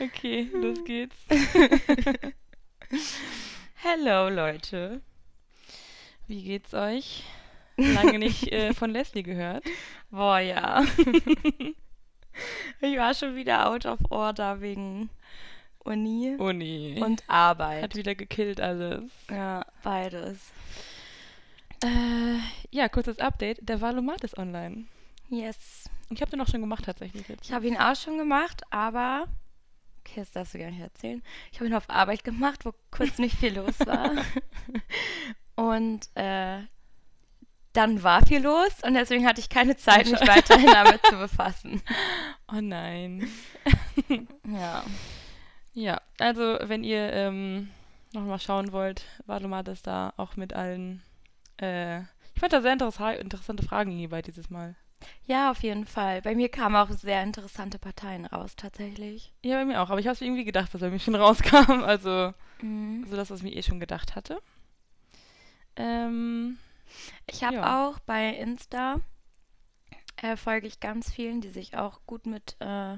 Okay, los geht's. Hello, Leute. Wie geht's euch? Lange nicht äh, von Leslie gehört. Boah, ja. ich war schon wieder out of order wegen Uni Uni. und Arbeit. hat wieder gekillt alles. ja, beides. Äh, ja, kurzes Update. Der Valomat ist online. Yes. Ich habe den auch schon gemacht tatsächlich jetzt. Ich habe ihn auch schon gemacht, aber. Okay, das darfst du gar nicht erzählen. Ich habe ihn auf Arbeit gemacht, wo kurz nicht viel los war. und äh, dann war viel los und deswegen hatte ich keine Zeit, mich weiterhin damit zu befassen. Oh nein. Ja. Ja, also wenn ihr ähm, nochmal schauen wollt, Valomat ist da auch mit allen. Äh, ich fand da sehr interessa interessante Fragen hierbei dieses Mal. Ja, auf jeden Fall. Bei mir kamen auch sehr interessante Parteien raus, tatsächlich. Ja, bei mir auch. Aber ich habe es irgendwie gedacht, was bei mir schon rauskam. Also Mhm. so das, was ich mir eh schon gedacht hatte. Ähm, Ich habe Ja. auch bei Insta äh, folge ich ganz vielen, die sich auch gut mit, äh,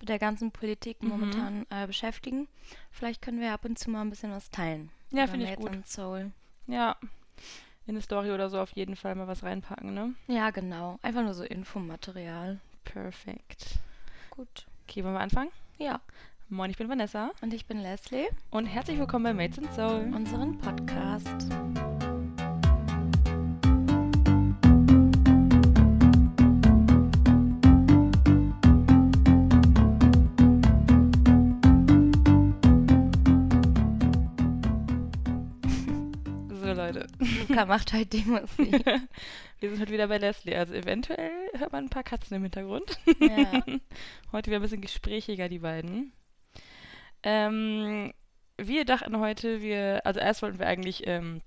mit der ganzen Politik Mhm. momentan äh, beschäftigen. Vielleicht können wir ab und zu mal ein bisschen was teilen. ja, finde ich gut. Soul. Ja. In eine Story oder so auf jeden Fall mal was reinpacken, ne? Ja, genau. Einfach nur so Infomaterial. Perfekt. Gut. Okay, wollen wir anfangen? Ja. Moin, ich bin Vanessa Und ich bin Leslie, und herzlich willkommen bei Mates and Soul. unseren Podcast. Luca macht heute die Musik. Wir sind heute wieder bei Leslie. Also eventuell hört man ein paar Katzen im Hintergrund. ja. Heute wieder ein bisschen gesprächiger, die beiden. Ähm, wir dachten heute, wir, also erst wollten wir eigentlich ähm,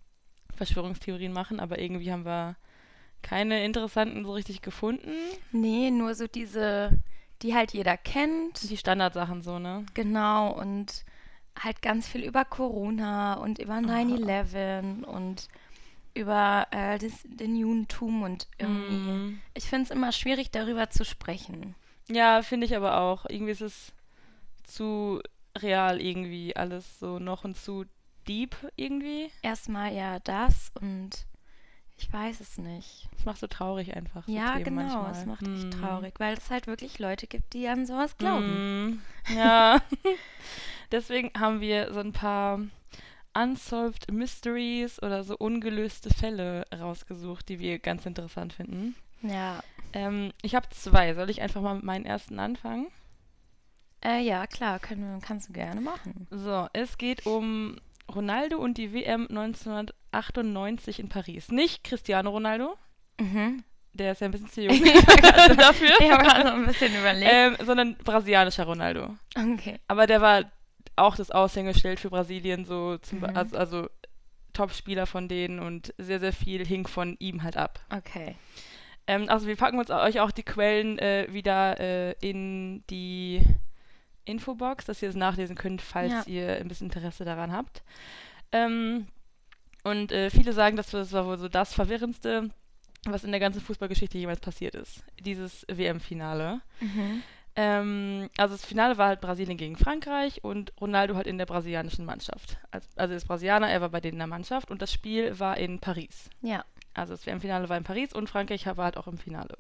Verschwörungstheorien machen, aber irgendwie haben wir keine interessanten so richtig gefunden. Nee, nur so diese, die halt jeder kennt. Die Standardsachen so, ne? Genau, und halt ganz viel über Corona und über 9-11 und über äh, das, den Judentum und irgendwie. Mm. Ich finde es immer schwierig, darüber zu sprechen. Ja, finde ich aber auch. Irgendwie ist es zu real irgendwie alles so noch und zu deep irgendwie. Erstmal ja das und ich weiß es nicht. Das macht so traurig einfach. So ja, Themen genau, manchmal. es macht mich Mm. traurig, weil es halt wirklich Leute gibt, die an sowas glauben. Mm, ja. Deswegen haben wir so ein paar Unsolved Mysteries oder so ungelöste Fälle rausgesucht, die wir ganz interessant finden. Ja. Ähm, ich habe zwei. Soll ich einfach mal mit meinen ersten anfangen? Äh, ja, klar, können kannst du gerne machen. So, es geht um Ronaldo und die WM 1998 in Paris. Nicht Cristiano Ronaldo, Mhm. der ist ja ein bisschen zu jung dafür, Ich habe gerade so ein bisschen überlegt. ähm, sondern brasilianischer Ronaldo. okay. Aber der war auch das Aushängeschild für Brasilien, so zum, Mhm. also, also Top-Spieler von denen und sehr, sehr viel hing von ihm halt ab. Okay. Ähm, also wir packen uns euch auch die Quellen äh, wieder äh, in die Infobox, dass ihr es nachlesen könnt, falls Ja. ihr ein bisschen Interesse daran habt. Ähm, und äh, viele sagen, dass das war wohl so das Verwirrendste, was in der ganzen Fußballgeschichte jemals passiert ist. Dieses WM-Finale. Mhm. Ähm, also das Finale war halt Brasilien gegen Frankreich und Ronaldo halt in der brasilianischen Mannschaft. Also, also er ist Brasilianer, er war bei denen in der Mannschaft und das Spiel war in Paris. Ja. Also das WM-Finale war in Paris und Frankreich war halt auch im Finale.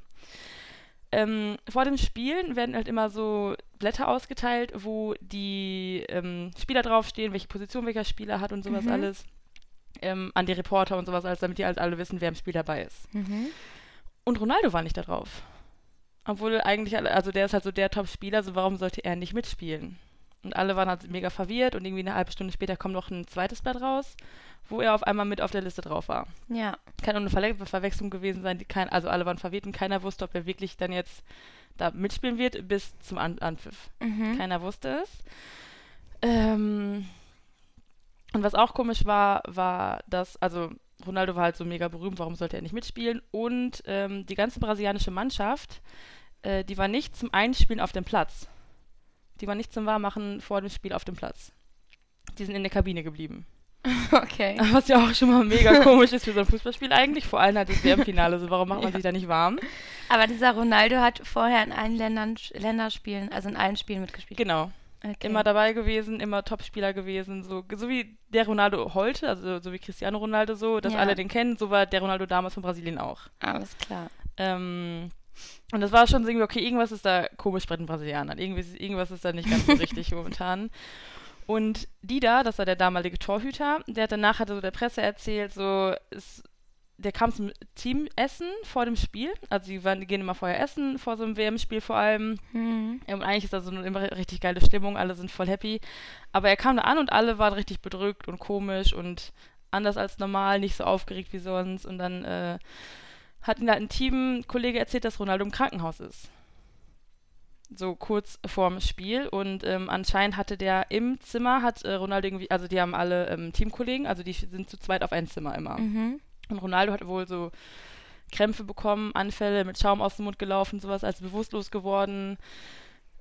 Ähm, vor dem Spielen werden halt immer so Blätter ausgeteilt, wo die ähm, Spieler draufstehen, welche Position welcher Spieler hat und sowas Mhm. alles. Ähm, an die Reporter und sowas alles, damit die halt alle wissen, wer im Spiel dabei ist. Mhm. Und Ronaldo war nicht da drauf. Obwohl eigentlich, also der ist halt so der Top-Spieler, so warum sollte er nicht mitspielen? Und alle waren halt mega verwirrt und irgendwie eine halbe Stunde später kommt noch ein zweites Blatt raus, wo er auf einmal mit auf der Liste drauf war. Ja. Kann auch eine Verle Verwechslung gewesen sein, die kein, also alle waren verwirrt und keiner wusste, ob er wirklich dann jetzt da mitspielen wird bis zum An Anpfiff. Mhm. Keiner wusste es. Ähm, und was auch komisch war, war, dass, also Ronaldo war halt so mega berühmt, warum sollte er nicht mitspielen? Und ähm, die ganze brasilianische Mannschaft, äh, die war nicht zum Einspielen auf dem Platz. Die war nicht zum Warmmachen vor dem Spiel auf dem Platz. Die sind in der Kabine geblieben. Okay. Was ja auch schon mal mega komisch ist für so ein Fußballspiel eigentlich. Vor allem halt das WM-Finale. So, warum macht man Ja. sich da nicht warm? Aber dieser Ronaldo hat vorher in allen Ländern, Länderspielen, also in allen Spielen mitgespielt. Genau. Okay. Immer dabei gewesen, immer Topspieler gewesen, so, so wie der Ronaldo heute, also so wie Cristiano Ronaldo so, dass Ja. alle den kennen, so war der Ronaldo damals von Brasilien auch. Alles klar. Ähm, und das war schon irgendwie, okay, irgendwas ist da komisch bei den Brasilianern. Irgendwie, ist- irgendwas ist da nicht ganz so richtig momentan. Und Dida, das war der damalige Torhüter, der hat danach hatte so der Presse erzählt, so, es, der kam zum Teamessen vor dem Spiel. Also die, waren, die gehen immer vorher essen, vor so einem WM-Spiel vor allem. Hm. Ja, Und eigentlich ist da so eine immer richtig geile Stimmung, alle sind voll happy. Aber er kam da an und alle waren richtig bedrückt und komisch und anders als normal, nicht so aufgeregt wie sonst. Und dann äh, hat ihm halt ein Teamkollege erzählt, dass Ronaldo im Krankenhaus ist. So kurz vorm Spiel. Und ähm, anscheinend hatte der im Zimmer, hat äh, Ronaldo irgendwie, also die haben alle ähm, Teamkollegen, also die sind zu zweit auf ein Zimmer immer. Mhm. Und Ronaldo hat wohl so Krämpfe bekommen, Anfälle, mit Schaum aus dem Mund gelaufen, sowas, als bewusstlos geworden.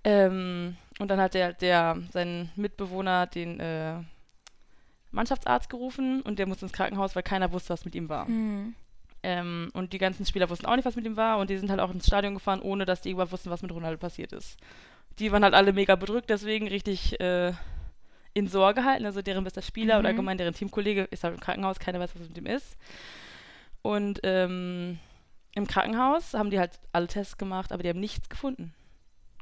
Ähm, und dann hat der, der, sein Mitbewohner den äh, Mannschaftsarzt gerufen und der musste ins Krankenhaus, weil keiner wusste, was mit ihm war. Hm. Ähm, und die ganzen Spieler wussten auch nicht, was mit ihm war und die sind halt auch ins Stadion gefahren, ohne dass die überhaupt wussten, was mit Ronaldo passiert ist. Die waren halt alle mega bedrückt, deswegen richtig äh, in Sorge halten. Also deren bester Spieler oder Mhm. allgemein deren Teamkollege ist halt im Krankenhaus, keiner weiß, was mit ihm ist. Und ähm, im Krankenhaus haben die halt alle Tests gemacht, aber die haben nichts gefunden.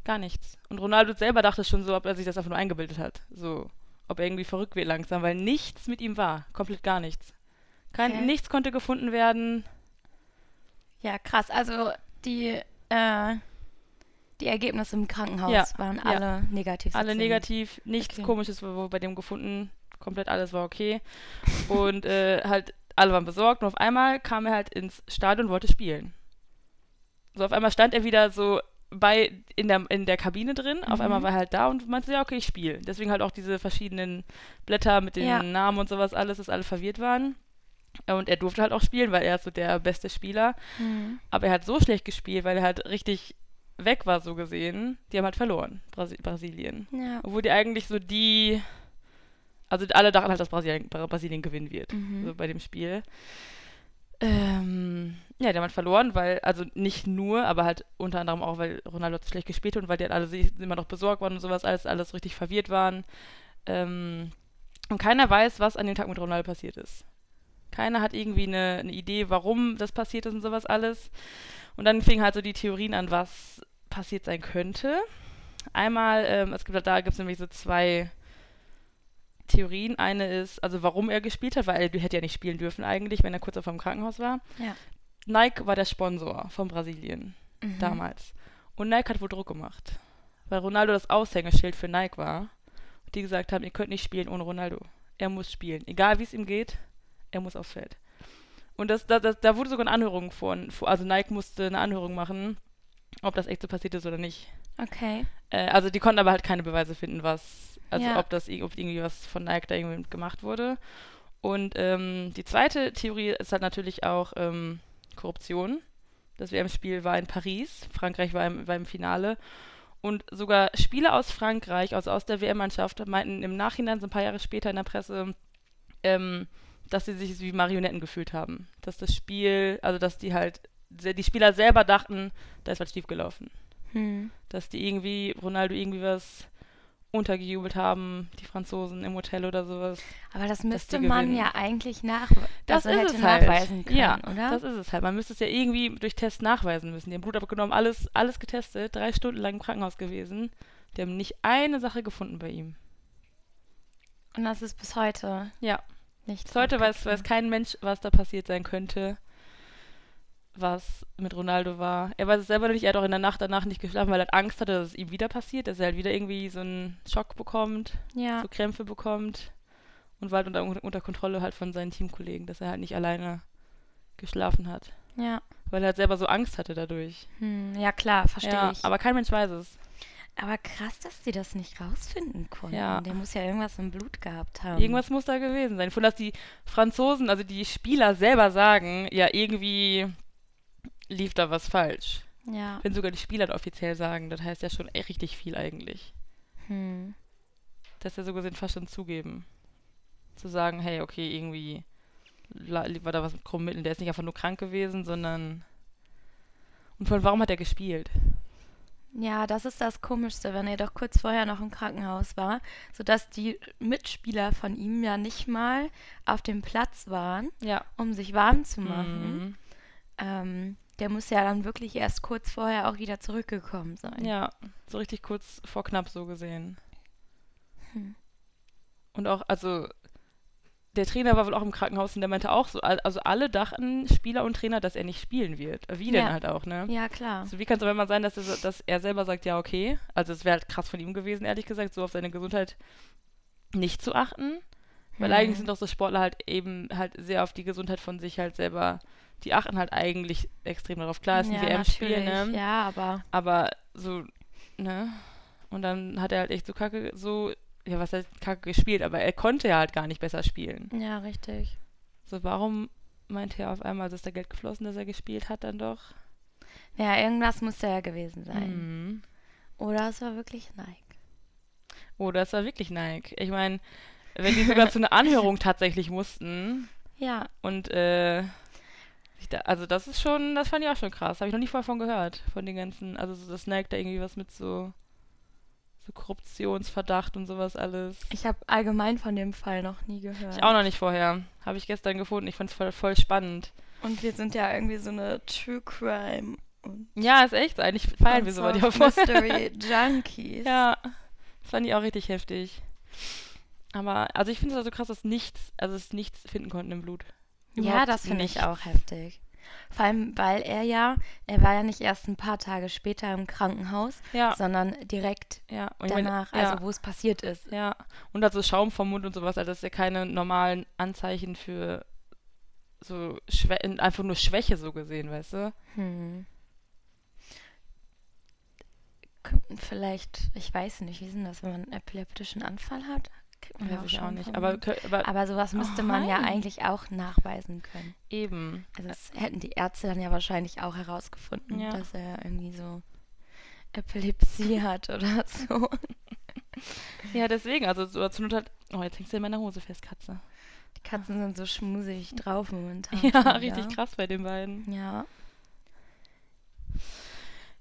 Gar nichts. Und Ronaldo selber dachte schon so, ob er sich das einfach nur eingebildet hat. So, ob er irgendwie verrückt wird langsam, weil nichts mit ihm war. Komplett gar nichts. Kein, Okay. Nichts konnte gefunden werden. Ja, krass. Also die, äh, die Ergebnisse im Krankenhaus Ja, waren ja. alle negativ. Alle sozusagen. negativ, nichts Okay. komisches wurde bei dem gefunden. Komplett alles war okay. Und äh, halt, alle waren besorgt. Und auf einmal kam er halt ins Stadion und wollte spielen. So, auf einmal stand er wieder so bei in der, in der Kabine drin. Auf Mhm. einmal war er halt da und meinte, ja, okay, ich spiele. Deswegen halt auch diese verschiedenen Blätter mit den Ja. Namen und sowas, alles, dass alle verwirrt waren. Und er durfte halt auch spielen, weil er ist so der beste Spieler. Hm. Aber er hat so schlecht gespielt, weil er halt richtig weg war, so gesehen. Die haben halt verloren, Brasi Brasilien. Ja. Obwohl die eigentlich so die. Also alle dachten halt, dass Brasilien, Bra- Brasilien gewinnen wird. Mhm. So bei dem Spiel. Ähm, ja, die haben halt verloren, weil, also nicht nur, aber halt unter anderem auch, weil Ronaldo schlecht gespielt hat und weil die halt alle sich immer noch besorgt waren und sowas, alles, alles richtig verwirrt waren. Ähm, und keiner weiß, was an dem Tag mit Ronaldo passiert ist. Keiner hat irgendwie eine, eine Idee, warum das passiert ist und sowas alles. Und dann fingen halt so die Theorien an, was passiert sein könnte. Einmal, ähm, es gibt halt, da gibt es nämlich so zwei Theorien. Eine ist, also warum er gespielt hat, weil er hätte ja nicht spielen dürfen eigentlich, wenn er kurz vor dem Krankenhaus war. Ja. Nike war der Sponsor von Brasilien Mhm. damals. Und Nike hat wohl Druck gemacht, weil Ronaldo das Aushängeschild für Nike war. Und die gesagt haben, ihr könnt nicht spielen ohne Ronaldo. Er muss spielen. Egal wie es ihm geht, er muss aufs Feld. Und das, da, das, da wurde sogar eine Anhörung von, also Nike musste eine Anhörung machen, ob das echt so passiert ist oder nicht. Okay. Äh, also die konnten aber halt keine Beweise finden, was, also Ja. ob das ob irgendwie was von Nike da irgendwie gemacht wurde. Und ähm, die zweite Theorie ist halt natürlich auch ähm, Korruption. Das WM-Spiel war in Paris, Frankreich war im, war im Finale. Und sogar Spieler aus Frankreich, also aus der WM-Mannschaft, meinten im Nachhinein, so ein paar Jahre später in der Presse, ähm, dass sie sich wie Marionetten gefühlt haben. Dass das Spiel, also dass die halt, die Spieler selber dachten, da ist was schiefgelaufen Hm. dass die irgendwie, Ronaldo irgendwie was untergejubelt haben, die Franzosen im Hotel oder sowas. Aber das müsste man ja eigentlich nach Das also ist es halt. nachweisen können, ja, oder? das ist es halt. Man müsste es ja irgendwie durch Tests nachweisen müssen. Die haben Blut abgenommen, alles, alles getestet, drei Stunden lang im Krankenhaus gewesen. Die haben nicht eine Sache gefunden bei ihm. Und das ist bis heute Ja, nicht. bis heute weiß, weiß kein Mensch, was da passiert sein könnte, was mit Ronaldo war. Er weiß es selber nicht, er hat auch in der Nacht danach nicht geschlafen, weil er Angst hatte, dass es ihm wieder passiert, dass er halt wieder irgendwie so einen Schock bekommt. Ja. so Krämpfe bekommt und war halt unter, unter Kontrolle halt von seinen Teamkollegen, dass er halt nicht alleine geschlafen hat. Ja. Weil er halt selber so Angst hatte dadurch. Hm. Ja, klar, verstehe ja, ich. aber kein Mensch weiß es. Aber krass, dass die das nicht rausfinden konnten. Ja. Der muss ja irgendwas im Blut gehabt haben. Irgendwas muss da gewesen sein. Von dass die Franzosen, also die Spieler selber sagen, ja, irgendwie lief da was falsch. Ja. Wenn sogar die Spieler offiziell sagen, das heißt ja schon echt richtig viel eigentlich. Hm. Dass er so gesehen fast schon zugeben. Zu sagen, hey, okay, irgendwie war da was mit krummen Mitteln. Der ist nicht einfach nur krank gewesen, sondern. Und von warum hat er gespielt? Ja, das ist das Komischste, wenn er doch kurz vorher noch im Krankenhaus war, sodass die Mitspieler von ihm ja nicht mal auf dem Platz waren, Ja. um sich warm zu machen. Mhm. Ähm, der muss ja dann wirklich erst kurz vorher auch wieder zurückgekommen sein. Ja, so richtig kurz vor knapp so gesehen. Hm. Und auch, also, der Trainer war wohl auch im Krankenhaus und der meinte auch so, al- also alle dachten, Spieler und Trainer, dass er nicht spielen wird. Wie denn Ja. halt auch, ne? Ja, klar. Also wie kann es aber immer sein, dass er, so- dass er selber sagt, ja, okay. Also es wäre halt krass von ihm gewesen, ehrlich gesagt, so auf seine Gesundheit nicht zu achten. Weil Hm. eigentlich sind doch so Sportler halt eben halt sehr auf die Gesundheit von sich halt selber, die achten halt eigentlich extrem darauf. Klar, ist ein ja, WM-Spiel, ne? Ja, aber Aber so, ne? Und dann hat er halt echt so kacke, so, ja, was heißt kacke gespielt, aber er konnte ja halt gar nicht besser spielen. ja, richtig. So, warum meinte er auf einmal, ist da Geld geflossen, dass er gespielt hat dann doch? Ja, irgendwas muss ja gewesen sein. Mhm. Oder es war wirklich Nike. Oder es war wirklich Nike. Ich meine, wenn die sogar zu einer Anhörung tatsächlich mussten Ja, und äh, da, also das ist schon, das fand ich auch schon krass. Habe ich noch nie vorher von gehört, von den ganzen, also so, dass Nike da irgendwie was mit so, so Korruptionsverdacht und sowas alles. ich habe allgemein von dem Fall noch nie gehört. Ich auch noch nicht vorher. Habe ich gestern gefunden. Ich fand es voll, voll spannend. Und wir sind ja irgendwie so eine True Crime und Ja, ist echt. Eigentlich feiern wir sowas ja voll. Mystery Junkies. Ja, das fand ich auch richtig heftig. Aber, also ich finde es also krass, dass nichts, also es nichts finden konnten im Blut. Ja, Überhaupt das finde ich auch heftig. Vor allem, weil er ja, er war ja nicht erst ein paar Tage später im Krankenhaus, Ja, sondern direkt ja. Ich meine, danach, ja, also wo es passiert ist. ja. Und also Schaum vom Mund und sowas, also das ist ja keine normalen Anzeichen für so Schwä einfach nur Schwäche so gesehen, weißt du? Hm. Vielleicht, ich weiß nicht, wie ist denn das, wenn man einen epileptischen Anfall hat? Kriegt man ja ich auch nicht. Aber, aber aber sowas müsste man ja eigentlich auch nachweisen können. eben. Also das hätten die Ärzte dann ja wahrscheinlich auch herausgefunden, Ja. dass er irgendwie so Epilepsie hat oder so. Ja, deswegen, also so zur Not halt, oh, jetzt hängst du in meiner Hose fest, Katze. Die Katzen sind so schmusig drauf momentan. Ja, schon richtig wieder. krass bei den beiden. Ja.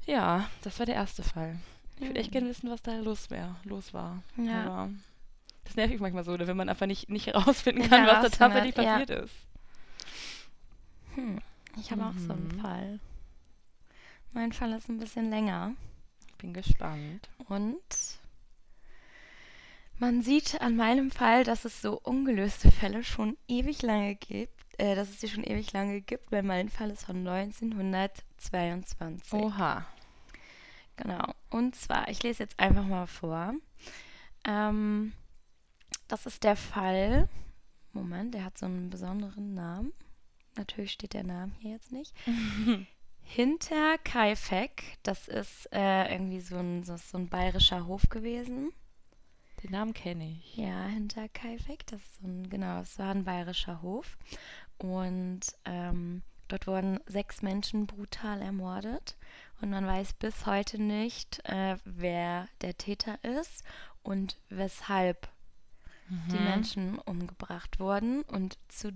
Ja, das war der erste Fall. Ich würde echt gerne wissen, was da los, wär, los war. Ja. Aber das nervt mich manchmal so, wenn man einfach nicht, nicht herausfinden kann, was da tatsächlich ja. passiert ist. Hm. Ich habe auch so einen Mhm. Fall. Mein Fall ist ein bisschen länger. Bin gespannt. Und man sieht an meinem Fall, dass es so ungelöste Fälle schon ewig lange gibt. Äh, dass es die schon ewig lange gibt, weil mein Fall ist von 1922. Oha. Genau. Und zwar, ich lese jetzt einfach mal vor. Ähm, das ist der Fall. Moment, der hat so einen besonderen Namen. Natürlich steht der Name hier jetzt nicht. Hinter Kaifek, das ist äh, irgendwie so ein, so, so ein bayerischer Hof gewesen. Den Namen kenne ich. Ja, hinter Kaifek, das ist so ein, genau, es war ein bayerischer Hof. Und ähm, dort wurden sechs Menschen brutal ermordet. Und man weiß bis heute nicht, äh, wer der Täter ist und weshalb die Mhm. Menschen umgebracht wurden. Und zu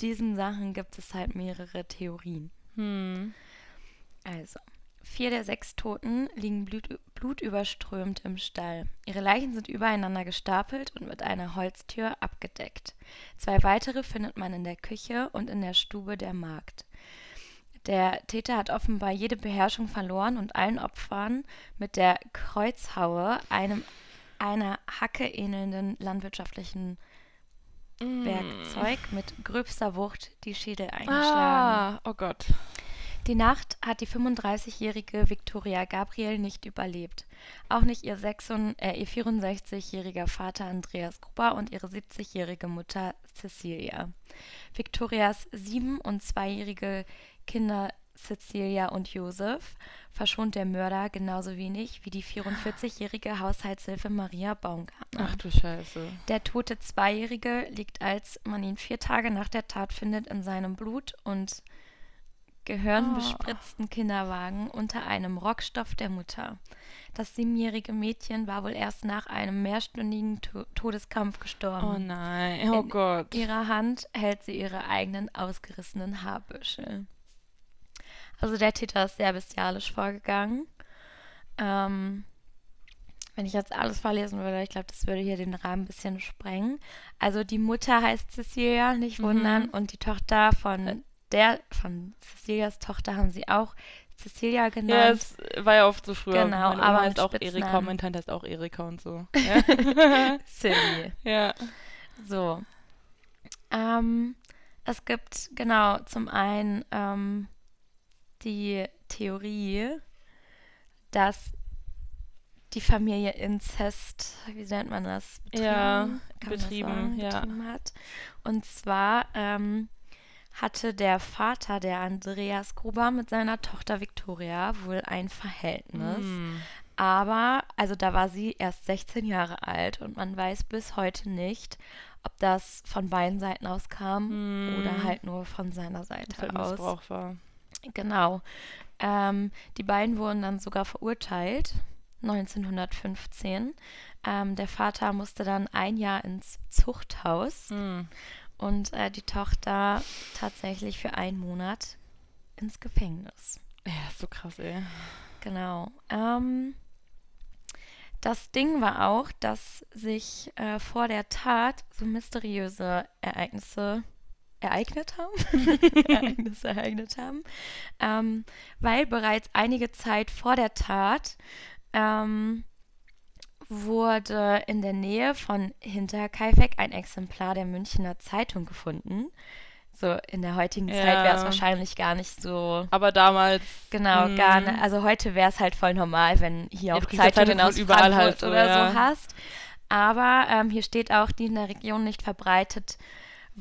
diesen Sachen gibt es halt mehrere Theorien. Hm. Also, vier der sechs Toten liegen blut, blutüberströmt im Stall. Ihre Leichen sind übereinander gestapelt und mit einer Holztür abgedeckt. Zwei weitere findet man in der Küche und in der Stube der Magd. Der Täter hat offenbar jede Beherrschung verloren und allen Opfern mit der Kreuzhaue, einem einer Hacke ähnelnden landwirtschaftlichen Mm. Werkzeug mit gröbster Wucht die Schädel eingeschlagen. Ah, oh Gott. Die Nacht hat die 35-jährige Victoria Gabriel nicht überlebt. Auch nicht ihr, 66 äh, ihr 64-jähriger Vater Andreas Gruber und ihre 70-jährige Mutter Cecilia. Victorias sieben- und zweijährige Kinder Cecilia und Josef verschont der Mörder genauso wenig wie die 44-jährige Haushaltshilfe Maria Baumgartner. Ach du Scheiße. Der tote Zweijährige liegt, als man ihn vier Tage nach der Tat findet, in seinem Blut und gehirnbespritzten Kinderwagen unter einem Rockstoff der Mutter. Das siebenjährige Mädchen war wohl erst nach einem mehrstündigen to Todeskampf gestorben. Oh nein. Oh In Gott. ihrer Hand hält sie ihre eigenen ausgerissenen Haarbüschel. Also der Täter ist sehr bestialisch vorgegangen. Ähm, wenn ich jetzt alles verlesen würde, ich glaube, das würde hier den Rahmen ein bisschen sprengen. Also die Mutter heißt Cecilia, nicht Mhm. wundern, und die Tochter von der, von Cecilias Tochter haben sie auch Cecilia Ja, genannt. es war ja oft so früher. Genau, Meine Oma aber heißt mit auch Erika, Spitznamen. mein Tante heißt auch Erika und so. Ja. Silly. ja. So. Ähm, es gibt genau zum einen ähm, die Theorie, dass die Familie Inzest, wie nennt man das? Ja, man das betrieben, sagen? ja. betrieben hat. Und zwar ähm, hatte der Vater der Andreas Gruber mit seiner Tochter Victoria wohl ein Verhältnis. Hm. Aber, also da war sie erst 16 Jahre alt und man weiß bis heute nicht, ob das von beiden Seiten aus kam Hm. oder halt nur von seiner Seite aus. Missbrauch war. Genau. Ähm, die beiden wurden dann sogar verurteilt, 1915. Ähm, der Vater musste dann ein Jahr ins Zuchthaus Hm. und äh, die Tochter tatsächlich für einen Monat ins Gefängnis. Ja, ist so krass, ey. Genau. Ähm, das Ding war auch, dass sich äh, vor der Tat so mysteriöse Ereignisse ereignet haben. Ereignisse ereignet haben. Ähm, weil bereits einige Zeit vor der Tat ähm, wurde in der Nähe von Hinterkaifeck ein Exemplar der Münchner Zeitung gefunden. So in der heutigen Zeit wäre es Ja. wahrscheinlich gar nicht so Aber damals. Genau, hm, gar nicht. Also heute wäre es halt voll normal, wenn hier Ja, auch ja Zeitungen Zeitung aus überall Frankfurt halt so, oder ja. so hast. Aber ähm, hier steht auch, die in der Region nicht verbreitet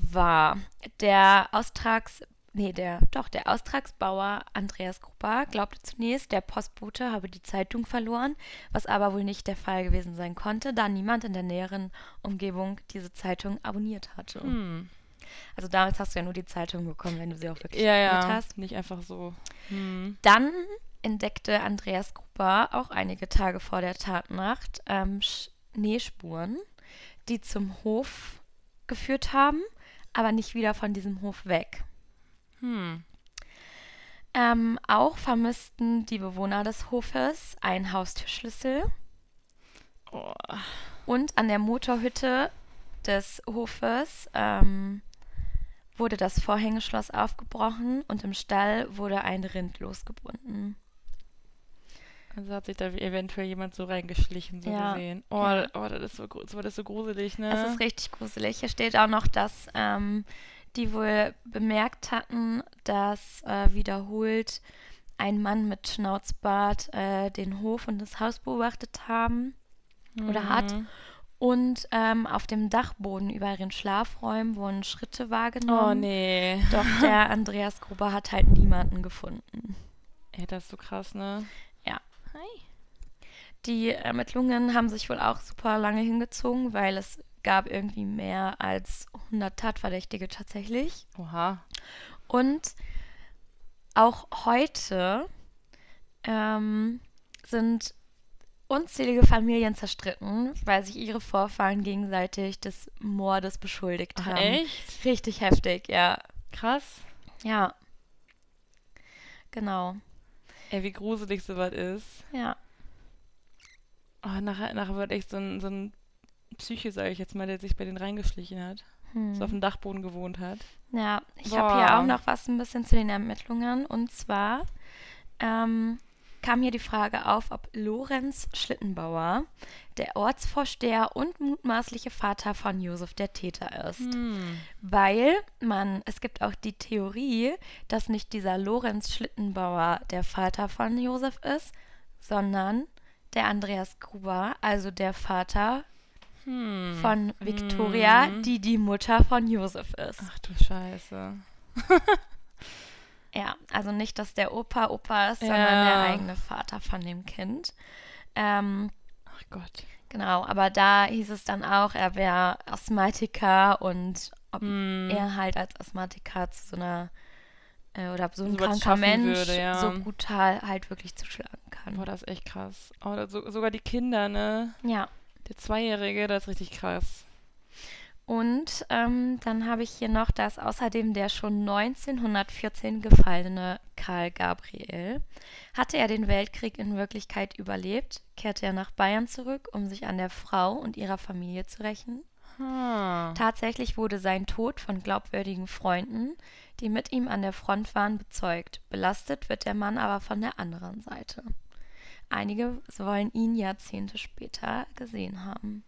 war. Der Austrags, nee, der, doch, der Austragsbauer Andreas Gruber glaubte zunächst, der Postbote habe die Zeitung verloren, was aber wohl nicht der Fall gewesen sein konnte, da niemand in der näheren Umgebung diese Zeitung abonniert hatte. Hm. Also damals hast du ja nur die Zeitung bekommen, wenn du sie auch wirklich Ja, abonniert ja. hast. Nicht einfach so. Hm. Dann entdeckte Andreas Gruber auch einige Tage vor der Tatnacht ähm, Schneespuren, die zum Hof geführt haben, aber nicht wieder von diesem Hof weg. Hm. Ähm, auch vermissten die Bewohner des Hofes einen Haustürschlüssel Oh. und an der Motorhütte des Hofes ähm, wurde das Vorhängeschloss aufgebrochen und im Stall wurde ein Rind losgebunden. Also hat sich da eventuell jemand so reingeschlichen, so Ja, gesehen. Oh, ja. oh das, ist so, gru- so, das so gruselig, ne? Es ist richtig gruselig. Hier steht auch noch, dass ähm, die wohl bemerkt hatten, dass äh, wiederholt ein Mann mit Schnauzbart äh, den Hof und das Haus beobachtet haben oder hat. Mhm. Und ähm, auf dem Dachboden über ihren Schlafräumen wurden Schritte wahrgenommen. Oh, nee. Doch der Andreas Gruber hat halt niemanden gefunden. Ey, das ist so krass, ne? Hi. Die Ermittlungen haben sich wohl auch super lange hingezogen, weil es gab irgendwie mehr als 100 Tatverdächtige tatsächlich. Oha. Und auch heute ähm, sind unzählige Familien zerstritten, weil sich ihre Vorfahren gegenseitig des Mordes beschuldigt Ach, haben. echt? Richtig heftig, ja. Krass. Ja. Genau. Ey, wie gruselig sowas ist. Ja. Oh, nachher, nachher wird echt so ein, so ein Psyche, sage ich jetzt mal, der sich bei denen reingeschlichen hat. Hm. So auf dem Dachboden gewohnt hat. Ja, ich habe hier auch noch was ein bisschen zu den Ermittlungen. Und zwar ähm, kam hier die Frage auf, ob Lorenz Schlittenbauer der Ortsvorsteher und mutmaßliche Vater von Josef der Täter ist. Hm. Weil man, es gibt auch die Theorie, dass nicht dieser Lorenz Schlittenbauer der Vater von Josef ist, sondern der Andreas Gruber, also der Vater Hm. von Victoria, Hm. die die Mutter von Josef ist. Ach du Scheiße. Ja, also nicht, dass der Opa Opa ist, Ja. sondern der eigene Vater von dem Kind. Ähm, Ach Gott. genau, aber da hieß es dann auch, er wäre Asthmatiker und ob Hm. er halt als Asthmatiker zu so einer äh, oder so ein Sowas kranker Mensch würde, ja. so brutal halt wirklich zuschlagen kann. Boah, das ist echt krass. Oh, so, sogar die Kinder, ne? Ja. Der Zweijährige, das ist richtig krass. Und ähm, dann habe ich hier noch, dass außerdem der schon 1914 gefallene Karl Gabriel. Hatte er den Weltkrieg in Wirklichkeit überlebt, kehrte er nach Bayern zurück, um sich an der Frau und ihrer Familie zu rächen. Ah. Tatsächlich wurde sein Tod von glaubwürdigen Freunden, die mit ihm an der Front waren, bezeugt. Belastet wird der Mann aber von der anderen Seite. Einige wollen ihn Jahrzehnte später gesehen haben.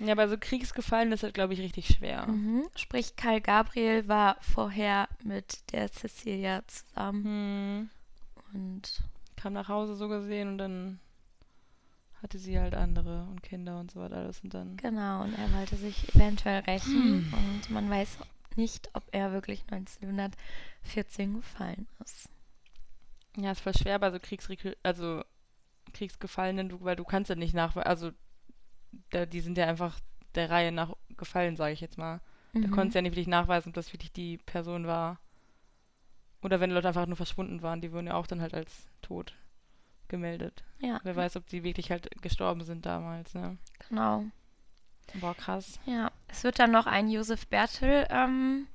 Ja, aber so Kriegsgefallen ist halt, glaube ich, richtig schwer. Mhm. Sprich, Karl Gabriel war vorher mit der Cecilia zusammen Hm. und Kam nach Hause so gesehen und dann hatte sie halt andere und Kinder und so weiter alles und dann. genau, und er wollte sich eventuell rächen Hm. und man weiß nicht, ob er wirklich 1914 gefallen ist. Ja, ist voll schwer bei so Kriegsrekru also Kriegsgefallenen, du, weil du kannst ja nicht nachweisen, also da, die sind ja einfach der Reihe nach gefallen, sage ich jetzt mal. Da Mhm. konntest du ja nicht wirklich nachweisen, ob das wirklich die Person war. Oder wenn Leute einfach nur verschwunden waren, die wurden ja auch dann halt als tot gemeldet. Ja, Wer weiß, ob die wirklich halt gestorben sind damals, ne? genau. Boah, krass. Ja, es wird dann noch ein Josef Bertel ähm,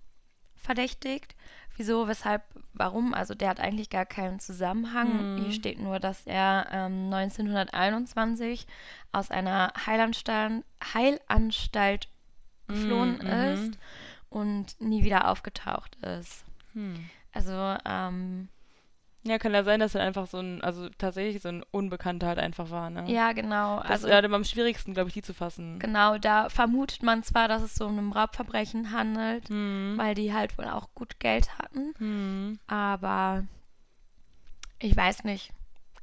verdächtigt. Wieso, weshalb, warum? Also der hat eigentlich gar keinen Zusammenhang. Mhm. Hier steht nur, dass er ähm, 1921 aus einer Heilanstalt, Heilanstalt geflohen Mhm, ist und nie wieder aufgetaucht ist. Hm. Also, ähm, Ja, kann ja sein, dass er einfach so ein, also tatsächlich so ein Unbekannter halt einfach war, ne? ja, genau. Das Also, ist halt immer am schwierigsten, glaube ich, die zu fassen. genau, da vermutet man zwar, dass es so um ein Raubverbrechen handelt, Hm. weil die halt wohl auch gut Geld hatten. Hm. Aber ich weiß nicht.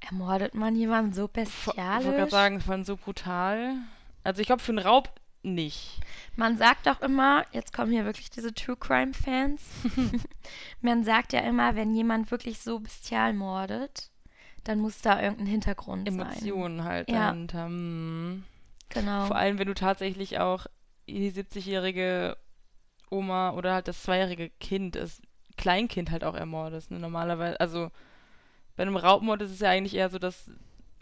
Ermordet man jemanden so Ich wollte bestialisch? gerade sagen, es war so brutal. Also ich glaube, für einen Raub nicht. Man sagt doch immer, jetzt kommen hier wirklich diese True Crime Fans. man sagt ja immer, wenn jemand wirklich so bestial mordet, dann muss da irgendein Hintergrund sein. Emotionen halt Ja. dahinter. Hm. Genau. Vor allem, wenn du tatsächlich auch die 70-jährige Oma oder halt das zweijährige Kind, das Kleinkind halt auch ermordest. Ne? Normalerweise, also bei einem Raubmord ist es ja eigentlich eher so, dass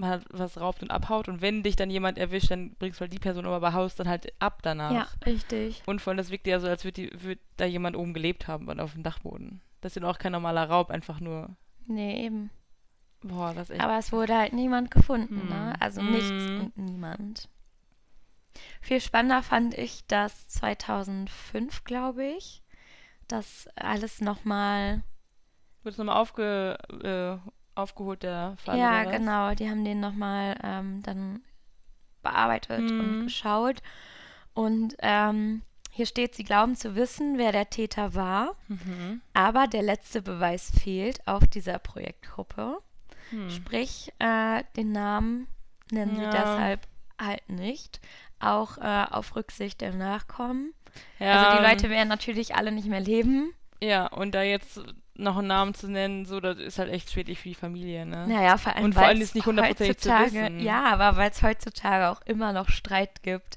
man halt was raubt und abhaut und wenn dich dann jemand erwischt, dann bringst du halt die Person aber bei Haus dann halt ab danach. ja, richtig. Und vor allem, das wirkt ja so, als würde würd da jemand oben gelebt haben und auf dem Dachboden. Das ist ja auch kein normaler Raub, einfach nur, Nee, eben. boah, das ist echt. Aber es wurde halt niemand gefunden, Hm. ne? Also Hm. nichts und niemand. Viel spannender fand ich, dass 2005, glaube ich, das alles nochmal Wird es nochmal aufge, äh, aufgeholt, der Fall? Ja, genau. Die haben den nochmal ähm, dann bearbeitet Mhm. und geschaut. Und ähm, hier steht, sie glauben zu wissen, wer der Täter war, Mhm. aber der letzte Beweis fehlt auf dieser Projektgruppe. Hm. Sprich, äh, den Namen nennen sie Ja. deshalb halt nicht. Auch äh, auf Rücksicht der Nachkommen. Ja, Also die Leute werden natürlich alle nicht mehr leben. Ja, und da jetzt noch einen Namen zu nennen, so, das ist halt echt schwierig für die Familie, ne? Naja, vor allem, Und vor allem ist nicht hundertprozentig zu wissen. Ja, aber weil es heutzutage auch immer noch Streit gibt,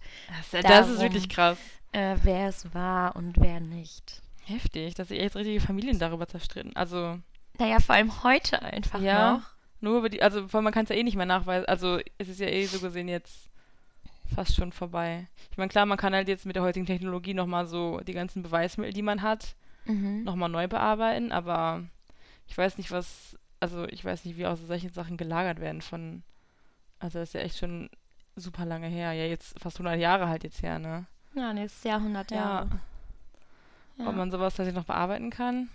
Das, das ist darum. wirklich krass. äh, wer es war und wer nicht. Heftig, dass sich echt richtige Familien darüber zerstritten. Also, Naja, vor allem heute einfach Ja. noch. nur über die, also, vor allem man kann es ja eh nicht mehr nachweisen. Also, es ist ja eh so gesehen jetzt fast schon vorbei. Ich meine, klar, man kann halt jetzt mit der heutigen Technologie nochmal so die ganzen Beweismittel, die man hat, Mhm. nochmal neu bearbeiten, aber ich weiß nicht, was, also ich weiß nicht, wie auch so solche Sachen gelagert werden von, also das ist ja echt schon super lange her, ja jetzt fast 100 Jahre halt jetzt her, ne? Ja, nächstes Jahr 100 Jahre. Ja. Ob man sowas tatsächlich noch bearbeiten kann,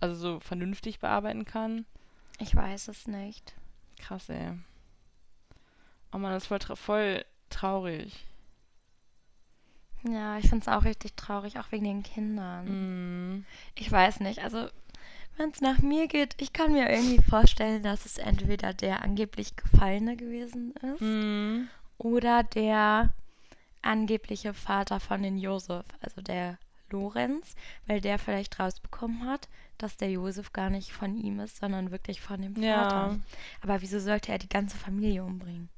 also so vernünftig bearbeiten kann, Ich weiß es nicht. krass, ey. Oh man, das ist voll, tra voll traurig. Ja, ich finde es auch richtig traurig, auch wegen den Kindern. Mm. Ich weiß nicht, also wenn es nach mir geht, ich kann mir irgendwie vorstellen, dass es entweder der angeblich Gefallene gewesen ist Mm. oder der angebliche Vater von den Josef, also der Lorenz, weil der vielleicht rausbekommen hat, dass der Josef gar nicht von ihm ist, sondern wirklich von dem Ja. Vater. Aber wieso sollte er die ganze Familie umbringen?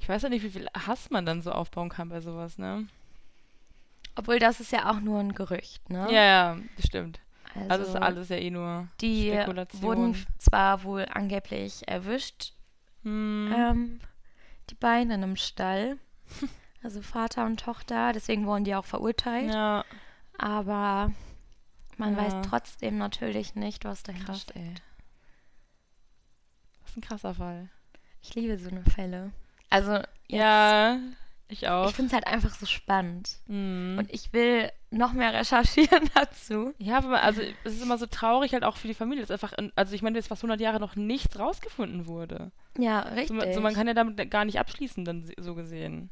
Ich weiß ja nicht, wie viel Hass man dann so aufbauen kann bei sowas, ne? Obwohl das ist ja auch nur ein Gerücht, ne? Ja, ja, das stimmt. Also, Also, ist alles ja eh nur die Spekulation. wurden f- zwar wohl angeblich erwischt, Hm. ähm, die beiden in einem Stall. Also Vater und Tochter, deswegen wurden die auch verurteilt. ja. Aber man Ja. weiß trotzdem natürlich nicht, was dahinter Krass, steckt. ey. Das ist ein krasser Fall. Ich liebe so eine Fälle. Also, jetzt, Ja, ich auch. ich finde es halt einfach so spannend. Mhm. Und ich will noch mehr recherchieren dazu. Ja, aber also es ist immer so traurig halt auch für die Familie, dass einfach, in, also ich meine, jetzt fast 100 Jahre noch nichts rausgefunden wurde. Ja, So, richtig. man- so man kann ja damit gar nicht abschließen, dann so gesehen.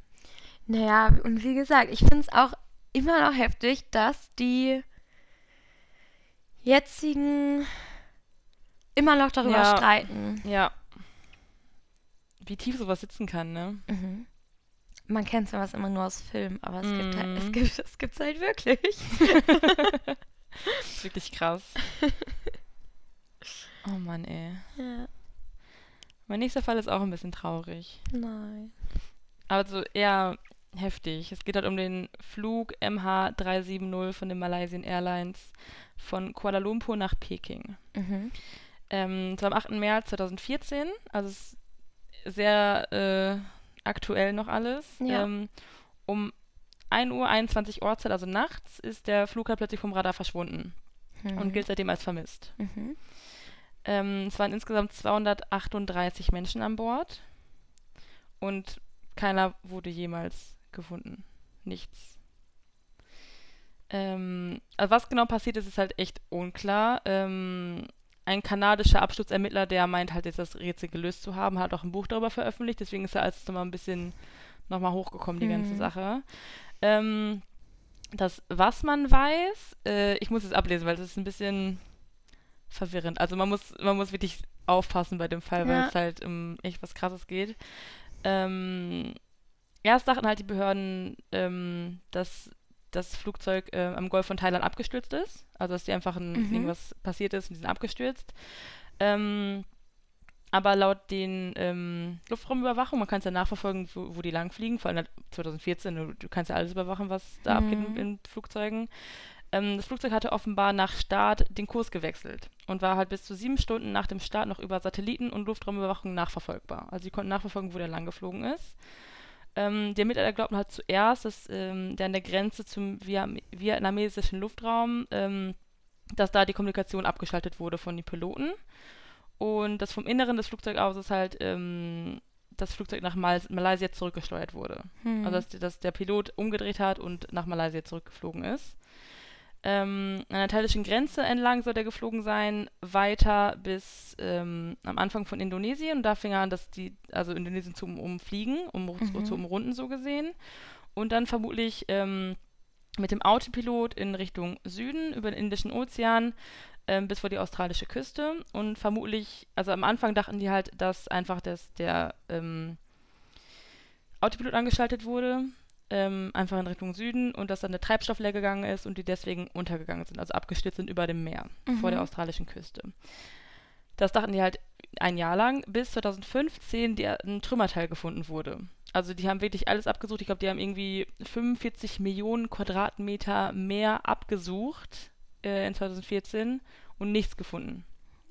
Naja, und wie gesagt, ich finde es auch immer noch heftig, dass die jetzigen immer noch darüber Ja. streiten. Ja. Wie tief sowas sitzen kann, ne? Mhm. Man kennt sowas immer nur aus Filmen, aber es gibt halt, es Mhm. gibt es gibt's halt wirklich. ist wirklich krass. Oh Mann, ey. Ja, Mein nächster Fall ist auch ein bisschen traurig. nein. Aber so eher heftig. Es geht halt um den Flug MH370 von den Malaysian Airlines von Kuala Lumpur nach Peking. Mhm. Ähm, war am 8. März 2014, also es ist sehr äh, aktuell noch alles. Ja. Ähm, um 1 Uhr 21 Ortszeit, also nachts, ist der Flug halt plötzlich vom Radar verschwunden Mhm. und gilt seitdem als vermisst. Mhm. Ähm, es waren insgesamt 238 Menschen an Bord und keiner wurde jemals gefunden. Nichts. Ähm, also was genau passiert ist, ist halt echt unklar. Ähm, ein kanadischer Absturzermittler, der meint halt jetzt das Rätsel gelöst zu haben, hat auch ein Buch darüber veröffentlicht, deswegen ist er als nochmal ein bisschen nochmal hochgekommen, die ganze Mhm. Sache. Ähm, das, was man weiß, äh, ich muss es ablesen, weil das ist ein bisschen verwirrend. Also man muss, man muss wirklich aufpassen bei dem Fall, weil Ja. es halt um echt was krasses geht. Ähm, erst dachten halt die Behörden, ähm, dass das Flugzeug äh, am Golf von Thailand abgestürzt ist. Also dass die einfach ein, Mhm. irgendwas passiert ist und die sind abgestürzt. Ähm, aber laut den ähm, Luftraumüberwachung, man kann es ja nachverfolgen, wo, wo die langfliegen, vor allem halt 2014, du, du kannst ja alles überwachen, was da abgeht in, Mhm. in Flugzeugen. Ähm, das Flugzeug hatte offenbar nach Start den Kurs gewechselt und war halt bis zu sieben Stunden nach dem Start noch über Satelliten und Luftraumüberwachung nachverfolgbar. Also sie konnten nachverfolgen, wo der lang geflogen ist. Ähm, die Ermittler glaubten halt zuerst, dass ähm, der an der Grenze zum vietnamesischen Luftraum, ähm, dass da die Kommunikation abgeschaltet wurde von den Piloten und dass vom Inneren des Flugzeugauses halt ähm, das Flugzeug nach Mal Malaysia zurückgesteuert wurde. Mhm. Also dass, dass der Pilot umgedreht hat und nach Malaysia zurückgeflogen ist. Ähm, an der thailändischen Grenze entlang soll der geflogen sein, weiter bis ähm, am Anfang von Indonesien. Und da fing er an, dass die, also Indonesien zu um- umfliegen, um, Mhm. zu umrunden so gesehen. Und dann vermutlich ähm, mit dem Autopilot in Richtung Süden über den Indischen Ozean ähm, bis vor die australische Küste. Und vermutlich, also am Anfang dachten die halt, dass einfach das, der ähm, Autopilot angeschaltet wurde, ähm, einfach in Richtung Süden und dass dann der Treibstoff leer gegangen ist und die deswegen untergegangen sind, also abgestürzt sind über dem Meer vor der Mhm. australischen Küste. Das dachten die halt ein Jahr lang, bis 2015 die, ein Trümmerteil gefunden wurde. Also die haben wirklich alles abgesucht. Ich glaube, die haben irgendwie 45 Millionen Quadratmeter Meer abgesucht äh, in 2014 und nichts gefunden.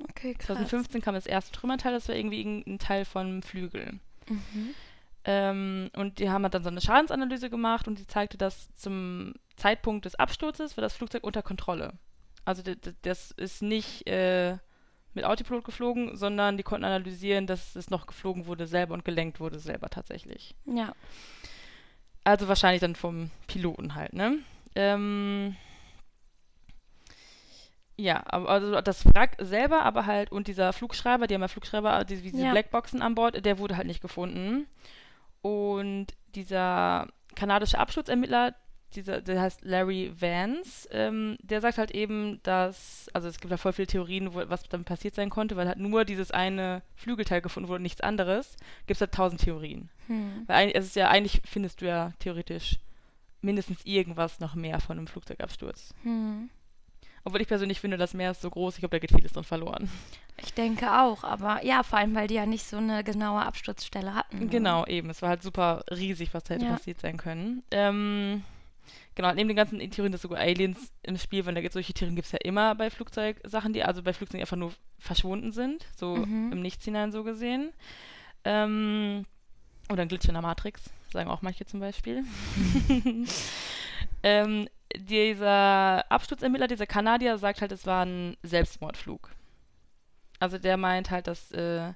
okay, krass. 2015 kam das erste Trümmerteil, das war irgendwie ein Teil von Flügel. Mhm. Ähm, und die haben halt dann so eine Schadensanalyse gemacht und die zeigte, dass zum Zeitpunkt des Absturzes war das Flugzeug unter Kontrolle. Also das ist nicht äh, mit Autopilot geflogen, sondern die konnten analysieren, dass es noch geflogen wurde selber und gelenkt wurde selber tatsächlich. Ja. Also wahrscheinlich dann vom Piloten halt, ne? Ähm, ja, also das Wrack selber, aber halt und dieser Flugschreiber, die haben ja Flugschreiber, die, diese Ja. Blackboxen an Bord, der wurde halt nicht gefunden. Und dieser kanadische Absturzermittler, dieser, der heißt Larry Vance, ähm, der sagt halt eben, dass, also es gibt da voll viele Theorien, wo, was damit passiert sein konnte, weil halt nur dieses eine Flügelteil gefunden wurde und nichts anderes. Gibt es halt tausend Theorien. Hm. Weil eigentlich, es ist ja, eigentlich findest du ja theoretisch mindestens irgendwas noch mehr von einem Flugzeugabsturz. Hm. Obwohl ich persönlich finde, das Meer ist so groß, ich glaube, da geht vieles drin verloren. Ich denke auch, aber ja, vor allem, weil die ja nicht so eine genaue Absturzstelle hatten. ne? Genau, eben. Es war halt super riesig, was da hätte Ja. passiert sein können. Ähm, genau, neben den ganzen Theorien, dass sogar Aliens im Spiel, weil da gibt solche Theorien gibt es ja immer bei Flugzeugsachen, die also bei Flugzeugen einfach nur verschwunden sind, so Mhm. im Nichts hinein so gesehen. Ähm, oder ein Glitch in der Matrix, sagen auch manche zum Beispiel. Ähm, dieser Absturzermittler, dieser Kanadier, sagt halt, es war ein Selbstmordflug. Also der meint halt, dass äh,